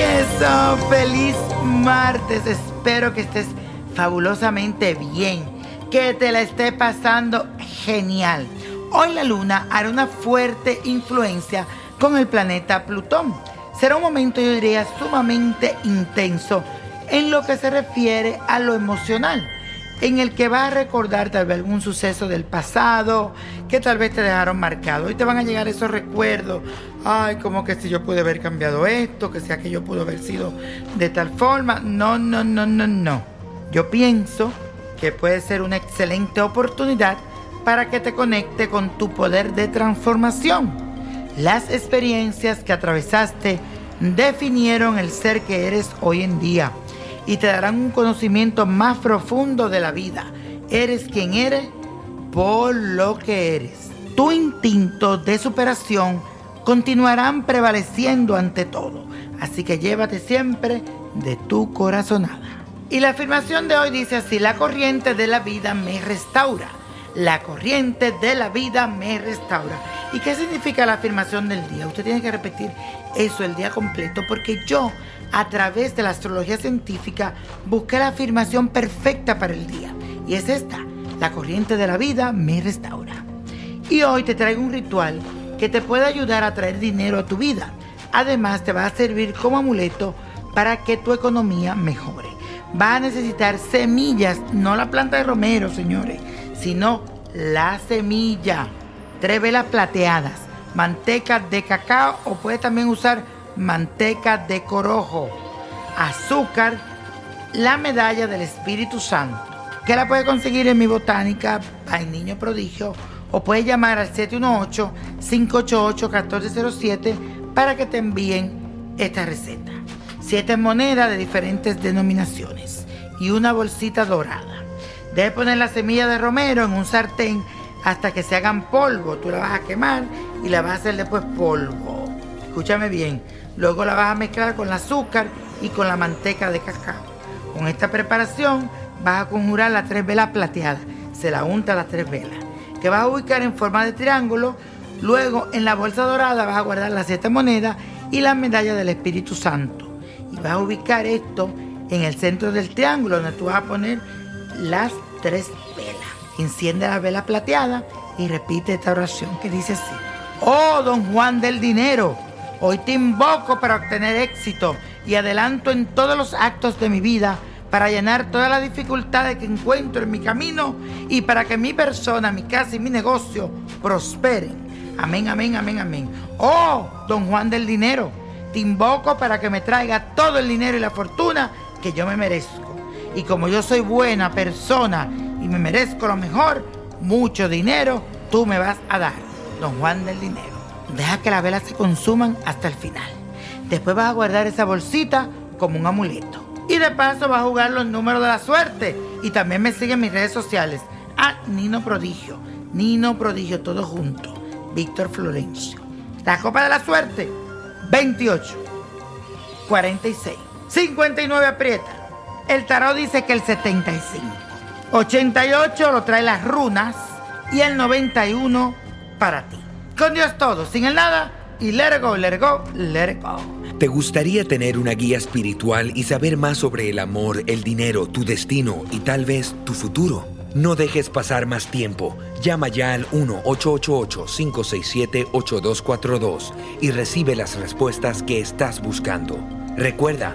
Eso, feliz martes. Espero que estés fabulosamente bien, que te la esté pasando genial. Hoy la luna hará una fuerte influencia con el planeta Plutón. Será un momento, yo diría, sumamente intenso en lo que se refiere a lo emocional, en el que vas a recordar tal vez algún suceso del pasado que tal vez te dejaron marcado y te van a llegar esos recuerdos. Ay, como que si yo pude haber cambiado esto, que sea que yo pude haber sido de tal forma. No, no, no, no, no. Yo pienso que puede ser una excelente oportunidad para que te conecte con tu poder de transformación. Las experiencias que atravesaste definieron el ser que eres hoy en día y te darán un conocimiento más profundo de la vida. Eres quien eres por lo que eres. Tu instinto de superación continuarán prevaleciendo ante todo. Así que llévate siempre de tu corazonada. Y la afirmación de hoy dice así, la corriente de la vida me restaura. La corriente de la vida me restaura. ¿Y qué significa la afirmación del día? Usted tiene que repetir eso el día completo porque yo a través de la astrología científica busqué la afirmación perfecta para el día. Y es esta, la corriente de la vida me restaura. Y hoy te traigo un ritual que te puede ayudar a traer dinero a tu vida. Además te va a servir como amuleto para que tu economía mejore. Va a necesitar semillas, no la planta de romero, señores, sino la semilla. Tres velas plateadas, manteca de cacao o puedes también usar manteca de corojo, azúcar, la medalla del Espíritu Santo, que la puedes conseguir en mi botánica, hay Niño Prodigio, o puedes llamar al 718-588-1407 para que te envíen esta receta. Siete monedas de diferentes denominaciones y una bolsita dorada. Debes poner la semilla de romero en un sartén hasta que se hagan polvo. Tú la vas a quemar y la vas a hacer después polvo. Escúchame bien. Luego la vas a mezclar con el azúcar y con la manteca de cacao. Con esta preparación vas a conjurar las tres velas plateadas. Se la unta las tres velas. Que vas a ubicar en forma de triángulo. Luego en la bolsa dorada vas a guardar las siete monedas y la medalla del Espíritu Santo. Y vas a ubicar esto en el centro del triángulo donde tú vas a poner las tres velas. Enciende la vela plateada y repite esta oración que dice así. Oh, don Juan del dinero, hoy te invoco para obtener éxito y adelanto en todos los actos de mi vida para llenar todas las dificultades que encuentro en mi camino y para que mi persona, mi casa y mi negocio prosperen. Amén, amén, amén, amén. Oh, don Juan del dinero, te invoco para que me traiga todo el dinero y la fortuna que yo me merezco. Y como yo soy buena persona y me merezco lo mejor, mucho dinero tú me vas a dar, don Juan del dinero. Deja que las velas se consuman hasta el final. Después vas a guardar esa bolsita como un amuleto. Y de paso vas a jugar los números de la suerte. Y también me sigue en mis redes sociales. Ah, Nino Prodigio. Nino Prodigio, todo junto. Víctor Florencio. La copa de la suerte. 28. 46. 59 aprieta. El tarot dice que el 75. 88 lo trae las runas. Y el 91 para ti. Con Dios todo, sin el nada. Y let it go, let go, let go. ¿Te gustaría tener una guía espiritual y saber más sobre el amor, el dinero, tu destino y tal vez tu futuro? No dejes pasar más tiempo. Llama ya al 1-888-567-8242 y recibe las respuestas que estás buscando. Recuerda,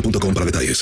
boostmobile.com para detalles.